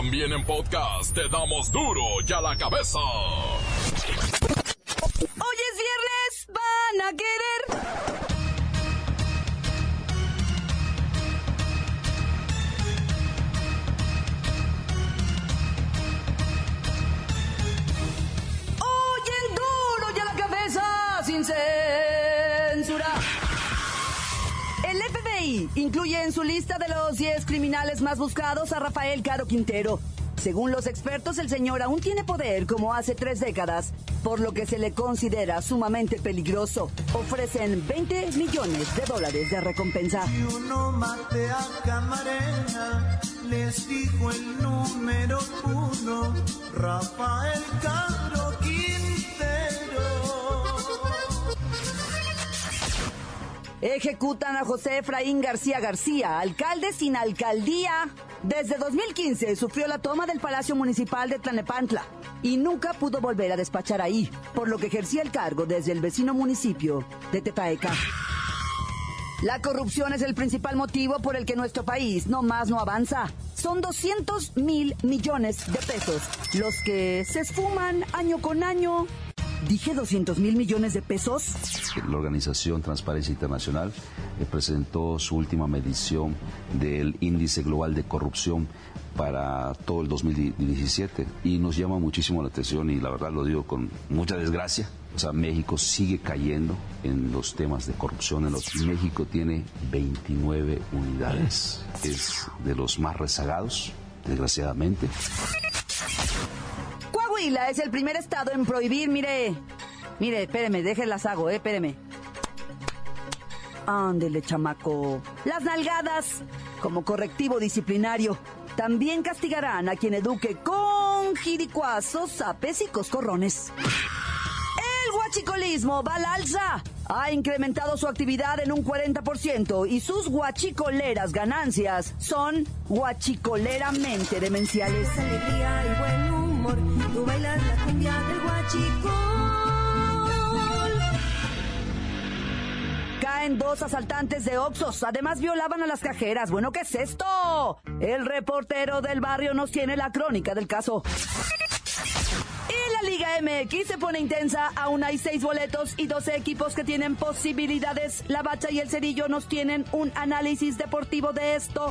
También en podcast te damos duro y a la cabeza. Hoy es viernes, van a querer. Incluye en su lista de los 10 criminales más buscados a Rafael Caro Quintero. Según los expertos, el señor aún tiene poder como hace tres décadas, por lo que se le considera sumamente peligroso. Ofrecen 20 millones de dólares de recompensa. Si uno mate a Camarena, les dijo el número uno, Rafael Caro Quintero. Ejecutan a José Efraín García García, alcalde sin alcaldía. Desde 2015 sufrió la toma del Palacio Municipal de Tlanepantla y nunca pudo volver a despachar ahí, por lo que ejercía el cargo desde el vecino municipio de Tepaeca. La corrupción es el principal motivo por el que nuestro país no más no avanza. Son 200 mil millones de pesos los que se esfuman año con año. ¿Dije 200 mil millones de pesos? La organización Transparencia Internacional eh, presentó su última medición del índice global de corrupción para todo el 2017 y nos llama muchísimo la atención y la verdad lo digo con mucha desgracia. O sea, México sigue cayendo en los temas de corrupción. En los... México tiene 29 unidades. Es de los más rezagados, desgraciadamente. Coahuila es el primer estado en prohibir, mire, mire, espéreme, déjenlas hago, eh, espéreme. Ándele, chamaco. Las nalgadas, como correctivo disciplinario, también castigarán a quien eduque con jiricuazos, zapes y coscorrones. El guachicolismo va al alza. Ha incrementado su actividad en un 40% y sus guachicoleras ganancias son guachicoleramente demenciales. alegría y Tú bailas la cumbia del guachicol. Caen dos asaltantes de Oxos. Además violaban a las cajeras. Bueno, ¿qué es esto? El reportero del barrio nos tiene la crónica del caso. Y la Liga MX se pone intensa. Aún hay seis boletos y 12 equipos que tienen posibilidades. La Bacha y el Cerillo nos tienen un análisis deportivo de esto.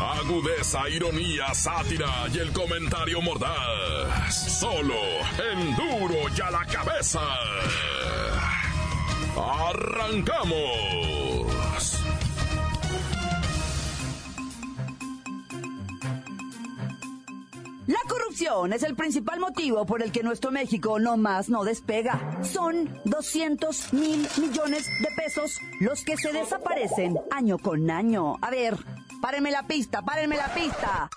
Agudeza, ironía, sátira y el comentario mordaz. Solo en duro y a la cabeza. ¡Arrancamos! La corrupción es el principal motivo por el que nuestro México no más no despega. Son 200 mil millones de pesos los que se desaparecen año con año. A ver, párenme la pista, párenme la pista.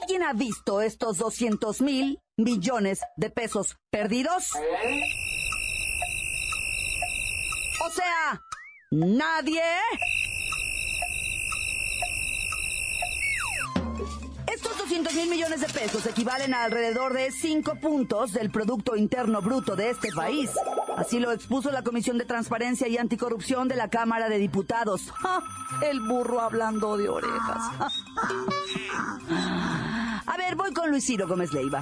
¿Alguien ha visto estos 200 mil millones de pesos perdidos? O sea, nadie. Estos 200 mil millones de pesos equivalen a alrededor de 5 puntos del Producto Interno Bruto de este país. Así lo expuso la Comisión de Transparencia y Anticorrupción de la Cámara de Diputados. ¡Ja! El burro hablando de orejas. A ver, voy con Luis Ciro Gómez Leiva.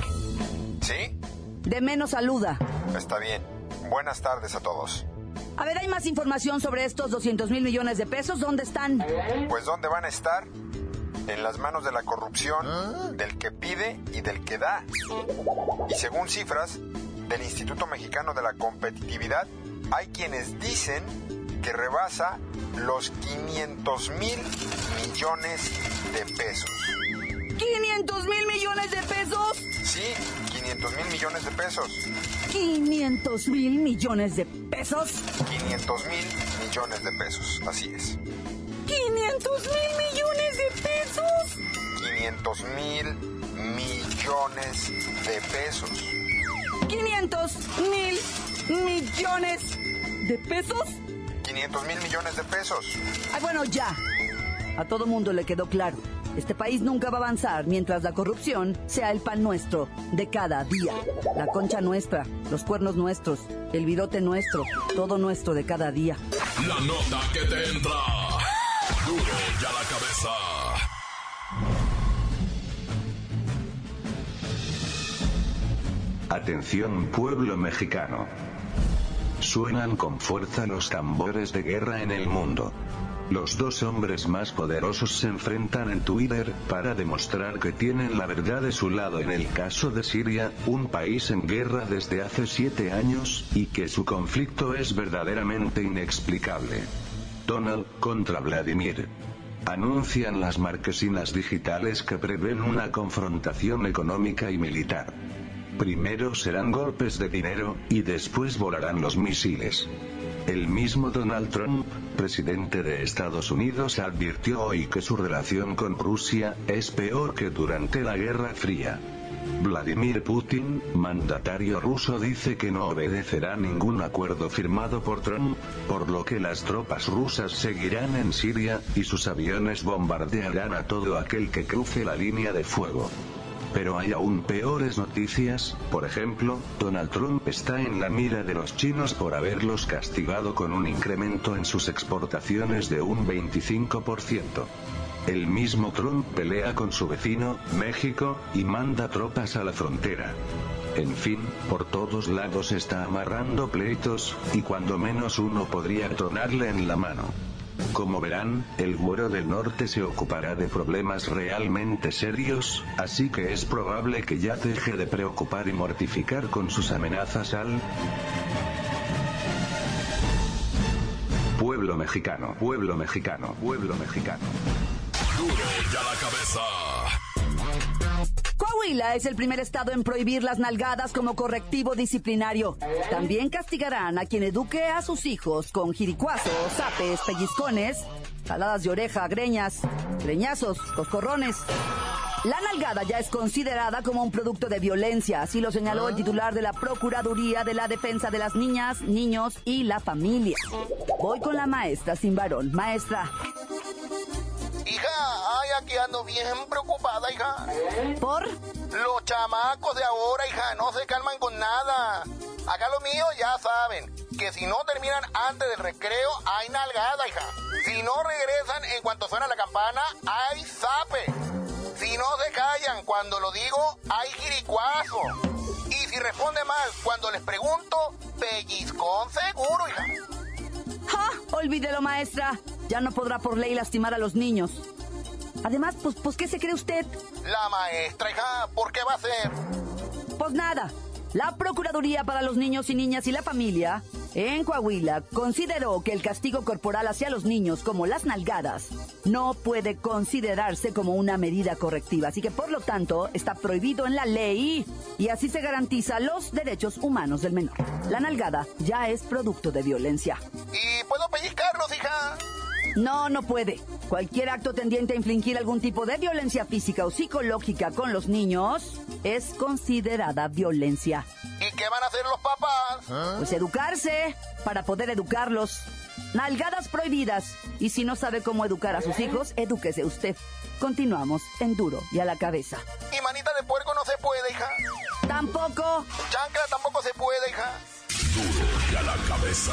¿Sí? De menos saluda. Está bien. Buenas tardes a todos. A ver, ¿hay más información sobre estos 200 mil millones de pesos? ¿Dónde están? Pues ¿dónde van a estar? En las manos de la corrupción, del que pide y del que da. Y según cifras del Instituto Mexicano de la Competitividad, hay quienes dicen que rebasa los 500 mil millones de pesos. ¿500 mil millones de pesos? Sí, 500 mil millones de pesos. 500 mil millones de pesos. 500 mil millones de pesos, así es. 500 mil millones de pesos. 500 mil millones de pesos. 500 mil millones de pesos. 500 mil millones de pesos. Ay, bueno, ya. A todo mundo le quedó claro. Este país nunca va a avanzar mientras la corrupción sea el pan nuestro de cada día. La concha nuestra, los cuernos nuestros, el virote nuestro, todo nuestro de cada día. La nota que te entra. Duro ya la cabeza. Atención pueblo mexicano. Suenan con fuerza los tambores de guerra en el mundo. Los dos hombres más poderosos se enfrentan en Twitter, para demostrar que tienen la verdad de su lado en el caso de Siria, un país en guerra desde hace siete años, y que su conflicto es verdaderamente inexplicable. Donald, contra Vladimir. Anuncian las marquesinas digitales que prevén una confrontación económica y militar. Primero serán golpes de dinero, y después volarán los misiles. El mismo Donald Trump, presidente de Estados Unidos, advirtió hoy que su relación con Rusia es peor que durante la Guerra Fría. Vladimir Putin, mandatario ruso, dice que no obedecerá ningún acuerdo firmado por Trump, por lo que las tropas rusas seguirán en Siria, y sus aviones bombardearán a todo aquel que cruce la línea de fuego. Pero hay aún peores noticias, por ejemplo, Donald Trump está en la mira de los chinos por haberlos castigado con un incremento en sus exportaciones de un 25%. El mismo Trump pelea con su vecino, México, y manda tropas a la frontera. En fin, por todos lados está amarrando pleitos, y cuando menos uno podría tronarle en la mano. Como verán, el güero del norte se ocupará de problemas realmente serios, así que es probable que ya deje de preocupar y mortificar con sus amenazas al pueblo mexicano, pueblo mexicano, pueblo mexicano. La cabeza. Coahuila es el primer estado en prohibir las nalgadas como correctivo disciplinario. También castigarán a quien eduque a sus hijos con jiricuazos, zapes, pellizcones, jaladas de oreja, greñas, greñazos, coscorrones. La nalgada ya es considerada como un producto de violencia, así lo señaló el titular de la Procuraduría de la Defensa de las Niñas, Niños y la Familia. Voy con la maestra sin varón. Maestra, Hija, ay, aquí ando bien preocupada, hija. ¿por? Los chamacos de ahora, hija, no se calman con nada. Acá lo mío ya saben, que si no terminan antes del recreo, hay nalgada, hija. Si no regresan en cuanto suena la campana, hay zape. Si no se callan cuando lo digo, hay jiricuazo. Y si responde mal cuando les pregunto, pellizcón seguro, hija. ¡Ja! Olvídelo, maestra. Ya no podrá por ley lastimar a los niños. Además, pues, pues ¿qué se cree usted? La maestra, hija, ¿por qué va a ser? Pues nada. La Procuraduría para los Niños y Niñas y la Familia en Coahuila consideró que el castigo corporal hacia los niños, como las nalgadas, no puede considerarse como una medida correctiva. Así que, por lo tanto, está prohibido en la ley y así se garantiza los derechos humanos del menor. La nalgada ya es producto de violencia. ¿Y puedo pellizcarlos, hija? No, no puede. Cualquier acto tendiente a infligir algún tipo de violencia física o psicológica con los niños es considerada violencia. ¿Y qué van a hacer los papás? Pues educarse para poder educarlos. Nalgadas prohibidas. Y si no sabe cómo educar a sus hijos, edúquese usted. Continuamos en duro y a la cabeza. Y manita de puerco no se puede, hija. Tampoco. Chancla tampoco se puede, hija. Duro ya la cabeza.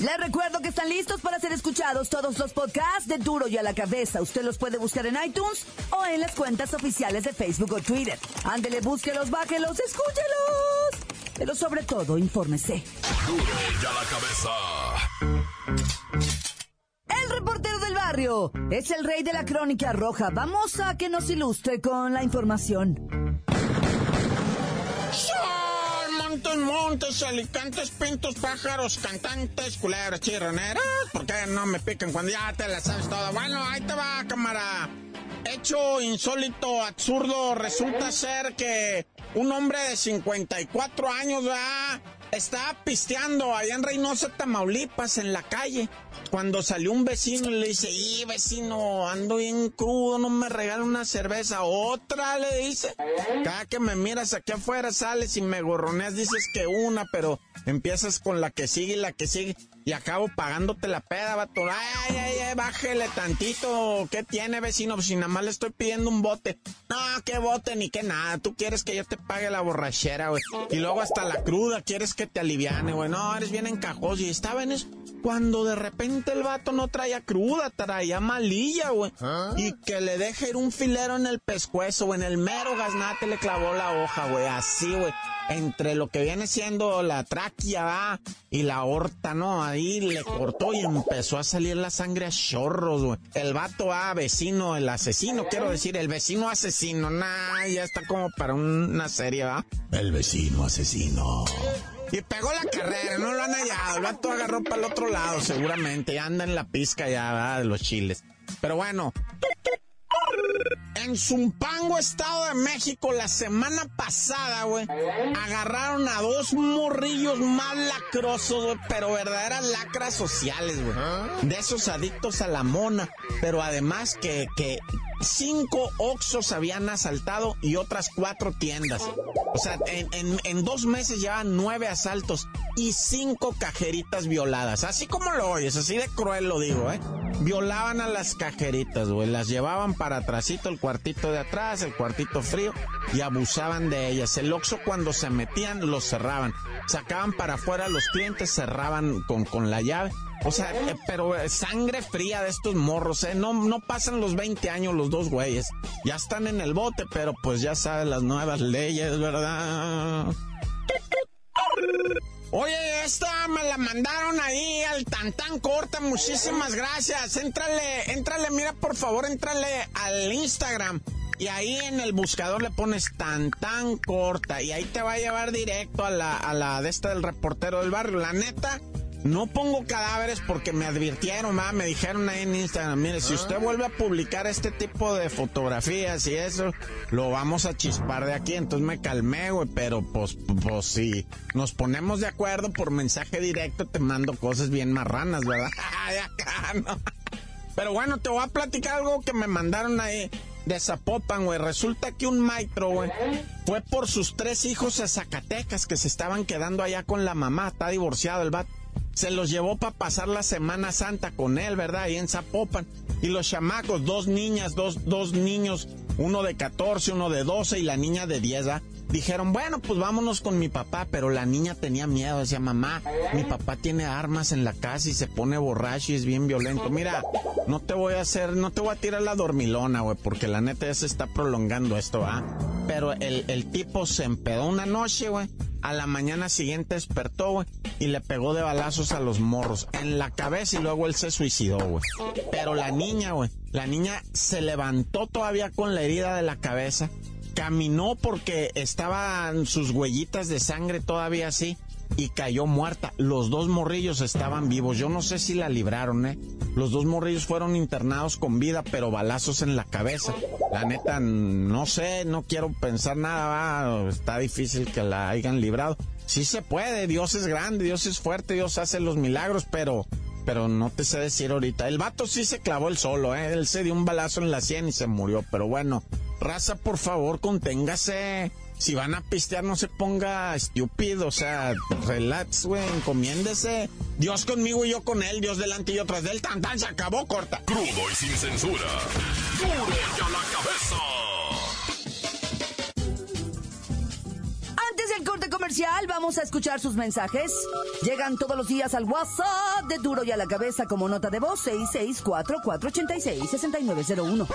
Les recuerdo que están listos para ser escuchados todos los podcasts de Duro y a la Cabeza. Usted los puede buscar en iTunes o en las cuentas oficiales de Facebook o Twitter. Ándele, búsquelos, bájelos, escúchelos. Pero sobre todo, infórmese. Duro y a la cabeza. El reportero del barrio es el rey de la crónica roja. Vamos a que nos ilustre con la información. Montes, montes, alicantes, pintos, pájaros, cantantes, culebras, chirroneras. ¿Por qué no me pican cuando ya te la sabes toda? Bueno, ahí te va, cámara. Hecho insólito, absurdo, resulta ser que un hombre de 54 años, ¿verdad? Estaba pisteando allá en Reynosa, Tamaulipas, en la calle. Cuando salió un vecino y le dice, y vecino, ando bien crudo, no me regala una cerveza. Otra, le dice. Cada que me miras aquí afuera, sales y me gorroneas, dices que una, pero empiezas con la que sigue y la que sigue. Y acabo pagándote la peda, vato. Ay, ay, ay, bájele tantito. ¿Qué tiene, vecino? Pues si nada más le estoy pidiendo un bote. No, qué bote ni qué nada. Tú quieres que yo te pague la borrachera, güey. Y luego hasta la cruda quieres que te aliviane, güey. No, eres bien encajoso. Y estaba en eso cuando de repente el vato no traía cruda, traía malilla, güey. Y que le deje ir un filero en el pescuezo, o en el mero gaznate le clavó la hoja, güey. Así, güey entre lo que viene siendo la tráquea ¿va? y la horta, ¿no? Ahí le cortó y empezó a salir la sangre a chorros, güey. El vato a vecino, el asesino, quiero decir, el vecino asesino, nah, ya está como para una serie, ¿va? El vecino asesino. Y pegó la carrera, no lo han hallado. El vato agarró para el otro lado, seguramente. Ya anda en la pizca ya, ¿verdad? De los chiles. Pero bueno. En Zumpango, Estado de México, la semana pasada, güey, agarraron a dos morrillos más lacrosos, pero verdaderas lacras sociales, güey. De esos adictos a la mona, pero además que, que cinco Oxos habían asaltado y otras cuatro tiendas. O sea, en, en, dos meses llevan nueve asaltos y cinco cajeritas violadas. Así como lo oyes, así de cruel lo digo, ¿eh? Violaban a las cajeritas, güey. Las llevaban para atrásito, el cuartito de atrás, el cuartito frío, y abusaban de ellas. El Oxo cuando se metían, los cerraban. Sacaban para afuera los clientes, cerraban con, con la llave o sea, eh, pero eh, sangre fría de estos morros, ¿eh? No, no pasan los 20 años los dos güeyes. Ya están en el bote, pero pues ya saben las nuevas leyes, ¿verdad? Oye, esta me la mandaron ahí al tan corta, muchísimas gracias. Éntrale, éntrale, mira por favor, éntrale al Instagram. Y ahí en el buscador le pones tan tan corta y ahí te va a llevar directo a la, a la de esta del reportero del barrio. La neta, no pongo cadáveres porque me advirtieron, me dijeron ahí en Instagram, mire, si usted vuelve a publicar este tipo de fotografías y eso, lo vamos a chispar de aquí. Entonces me calmé, güey, pero pues, pues si nos ponemos de acuerdo por mensaje directo, te mando cosas bien marranas, ¿verdad? Pero bueno, te voy a platicar algo que me mandaron ahí de Zapopan, güey. Resulta que un maestro, güey, fue por sus tres hijos a Zacatecas que se estaban quedando allá con la mamá. Está divorciado el vato se los llevó para pasar la Semana Santa con él, ¿verdad? Ahí en Zapopan. Y los chamacos, dos niñas, dos, dos niños, uno de 14, uno de 12 y la niña de 10, ¿ah? Dijeron, bueno, pues vámonos con mi papá, pero la niña tenía miedo, decía, mamá, mi papá tiene armas en la casa y se pone borracho y es bien violento. Mira, no te voy a hacer, no te voy a tirar la dormilona, güey, porque la neta ya se está prolongando esto, ¿ah? Pero el, el tipo se empedó una noche, güey a la mañana siguiente despertó, güey, y le pegó de balazos a los morros en la cabeza y luego él se suicidó, güey. Pero la niña, güey, la niña se levantó todavía con la herida de la cabeza, caminó porque estaban sus huellitas de sangre todavía así y cayó muerta. Los dos morrillos estaban vivos. Yo no sé si la libraron, ¿eh? Los dos morrillos fueron internados con vida, pero balazos en la cabeza. La neta, no sé, no quiero pensar nada, está difícil que la hayan librado. Sí se puede, Dios es grande, Dios es fuerte, Dios hace los milagros, pero pero no te sé decir ahorita. El vato sí se clavó el solo, ¿eh? Él se dio un balazo en la sien y se murió, pero bueno, raza, por favor, conténgase si van a pistear, no se ponga estúpido, o sea, relax, güey, encomiéndese. Dios conmigo y yo con él, Dios delante y yo tras de él, tan tan, se acabó, corta. Crudo y sin censura. Duro y a la cabeza. Antes del corte comercial, vamos a escuchar sus mensajes. Llegan todos los días al WhatsApp de Duro y a la cabeza como nota de voz 664-486-6901.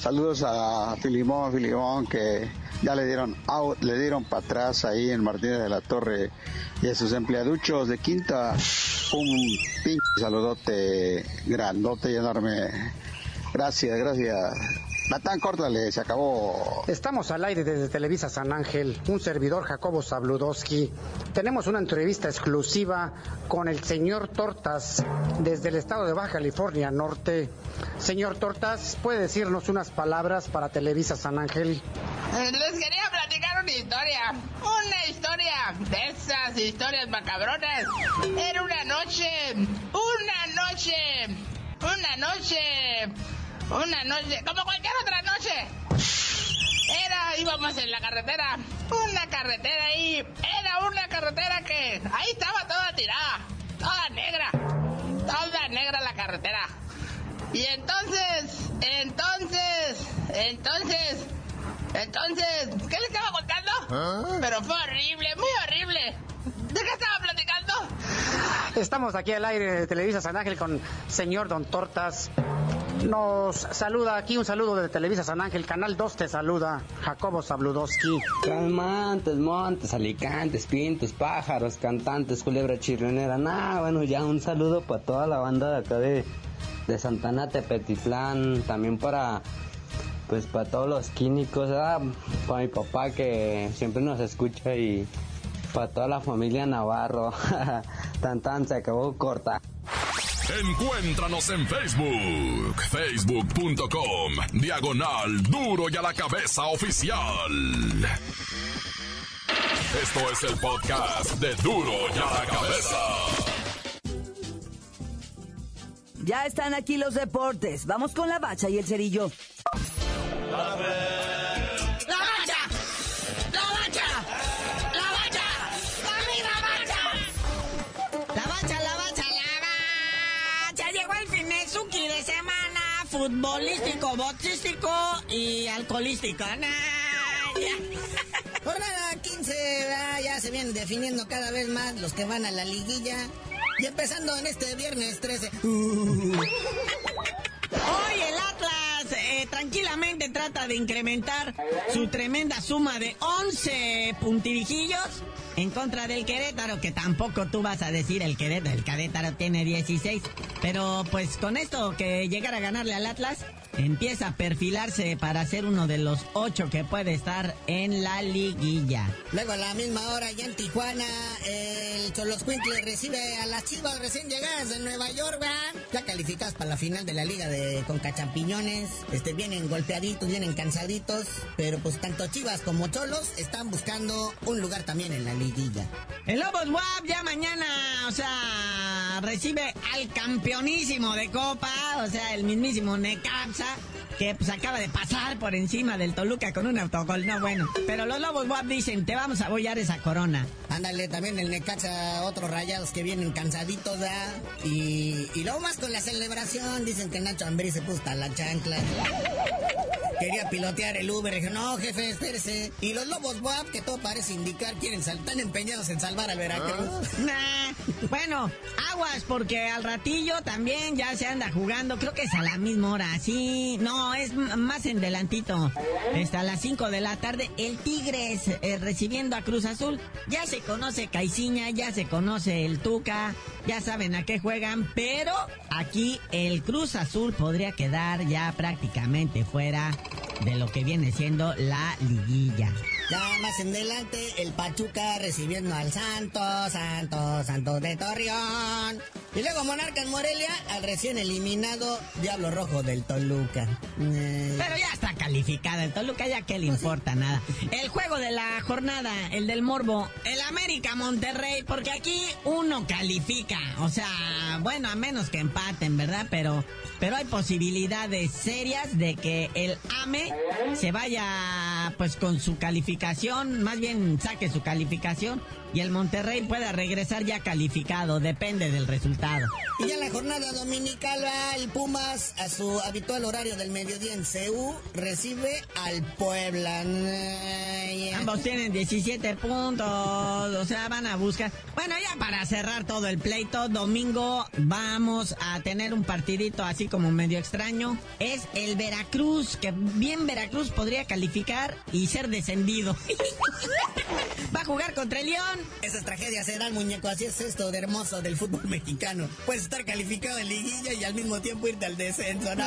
Saludos a Filimón, Filimón, que ya le dieron out, le dieron para atrás ahí en Martínez de la Torre y a sus empleaduchos de quinta un pinche saludote grandote y enorme. Gracias, gracias. Batán, córtale, se acabó. Estamos al aire desde Televisa San Ángel, un servidor Jacobo Zabludowski. Tenemos una entrevista exclusiva con el señor Tortas desde el estado de Baja California Norte. Señor Tortas, ¿puede decirnos unas palabras para Televisa San Ángel? Les quería platicar una historia. Una historia de esas historias macabronas. Era una noche. Una noche. Una noche. Una noche. Como cualquier otra noche. Era, íbamos en la carretera. Una carretera ahí. Era una carretera que. Ahí estaba toda tirada. Toda negra. Toda negra la carretera. Y entonces. Entonces. Entonces. Entonces, ¿qué le estaba contando? Pero fue horrible, muy horrible. ¿De qué estaba platicando? Estamos aquí al aire de Televisa San Ángel con señor Don Tortas. Nos saluda aquí un saludo de Televisa San Ángel, Canal 2 te saluda, Jacobo Zabludowski. Calmantes, montes, alicantes, pintos, pájaros, cantantes, culebra chirrionera. Nah, bueno, ya un saludo para toda la banda de acá de, de Santana Tepetitlán, también para pues para todos los químicos, para mi papá que siempre nos escucha y para toda la familia Navarro. tan tan se acabó corta. Encuéntranos en Facebook, facebook.com, diagonal duro y a la cabeza oficial. Esto es el podcast de duro y a la cabeza. Ya están aquí los deportes. Vamos con la bacha y el cerillo. ¡La bacha! ¡La bacha! ¡La bacha! ¡La bacha! La bacha, la bacha, la bacha. Llegó el Finesuki de semana futbolístico, boxístico y alcoholístico. Jornada 15, ¿verdad? ya se vienen definiendo cada vez más los que van a la liguilla. Y empezando en este viernes 13. Hoy de incrementar su tremenda suma de 11 puntirijillos en contra del Querétaro, que tampoco tú vas a decir el Querétaro, el Querétaro tiene 16. Pero pues con esto que llegar a ganarle al Atlas, empieza a perfilarse para ser uno de los ocho que puede estar en la liguilla. Luego a la misma hora ya en Tijuana, el Choloscuincle recibe a las chivas recién llegadas de Nueva York, ¿verdad? Ya calificadas para la final de la liga de Conca Champiñones. Este, vienen golpeaditos, vienen cansaditos, pero pues tanto chivas como cholos están buscando un lugar también en la liguilla. El Lobos WAP ya mañana, o sea, recibe al campeonísimo de Copa, o sea, el mismísimo Necaxa, que pues acaba de pasar por encima del Toluca con un autogol. No, bueno, pero los Lobos WAP dicen, te vamos a bollar esa corona. Ándale, también el Necaxa, otros rayados que vienen cansaditos. Y, y luego más con la celebración, dicen que Nacho Ambrí se puso la chancla. Quería pilotear el Uber, dije, no, jefe, espérese. Y los Lobos WAP, que todo parece indicar, quieren sal, están empeñados en salvar al Veracruz. Nah, bueno, aguas, porque al ratillo también ya se anda jugando, creo que es a la misma hora, sí, no, es más en delantito. Está a las 5 de la tarde, el Tigres eh, recibiendo a Cruz Azul. Ya se conoce Caiciña, ya se conoce el Tuca, ya saben a qué juegan, pero aquí el Cruz Azul podría quedar ya prácticamente fuera de lo que viene siendo la liguilla. Ya más en adelante, el Pachuca recibiendo al Santos, Santos, Santos de Torreón. Y luego Monarca en Morelia, al recién eliminado Diablo Rojo del Toluca. Eh, Pero ya está calificada el Toluca, ya que le importa nada. El juego de la jornada, el del Morbo, el América Monterrey, porque aquí uno califica. O sea, bueno, a menos que empaten, ¿verdad? Pero, pero hay posibilidades serias de que el AME se vaya pues con su calificación, más bien saque su calificación y el Monterrey pueda regresar ya calificado, depende del resultado. Y ya en la jornada dominical va el Pumas a su habitual horario del mediodía en CEU, recibe al Puebla. Ay, Ambos tienen 17 puntos, o sea, van a buscar. Bueno, ya para cerrar todo el pleito, domingo vamos a tener un partidito así como medio extraño. Es el Veracruz, que bien Veracruz podría calificar y ser descendido. Va a jugar contra el León. Esas tragedias se dan, muñeco. Así es esto de hermoso del fútbol mexicano. Puedes estar calificado en liguilla y al mismo tiempo irte al descenso. ¿no?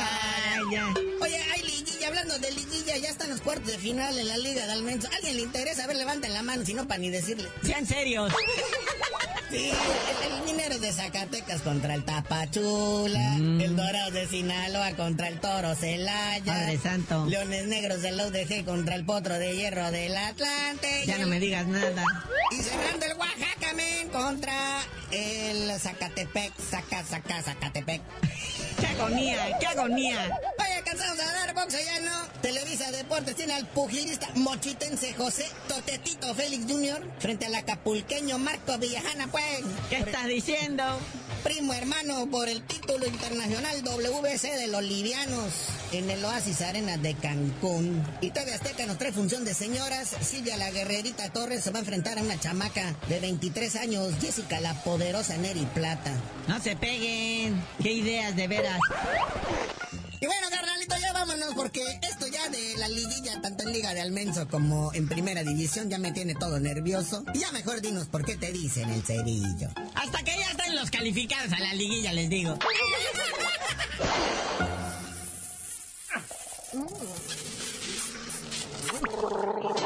Oye, hay liguilla. Hablando de liguilla, ya están los cuartos de final en la Liga de Almenso. ¿Alguien le interesa? A ver, levanten la mano, si no, para ni decirle. Sean serios. Sí, el, el minero de Zacatecas contra el Tapachula, el Dorado de Sinaloa contra el Toro Celaya, Padre Santo. Leones Negros del UDG contra el Potro de Hierro del Atlante. Ya no me digas nada. Y cerrando el Oaxaca, men, contra el Zacatepec, Zaca, Zaca, Zacatepec. ¡Qué agonía! ¡Qué agonía! De dar ya no. Televisa Deportes tiene al pugilista mochitense José Totetito Félix Jr. frente al acapulqueño Marco Villajana, pues. ¿Qué estás diciendo? Primo hermano por el título internacional WBC de los livianos en el Oasis Arena de Cancún. Y TV Azteca nos trae función de señoras. Silvia la guerrerita Torres se va a enfrentar a una chamaca de 23 años, Jessica la poderosa Neri Plata. No se peguen. ¡Qué ideas de veras! Y bueno, carnalito, ya vámonos porque esto ya de la liguilla, tanto en Liga de Almenso como en Primera División, ya me tiene todo nervioso. Y ya mejor dinos por qué te dicen el cerillo. Hasta que ya estén los calificados a la liguilla, les digo.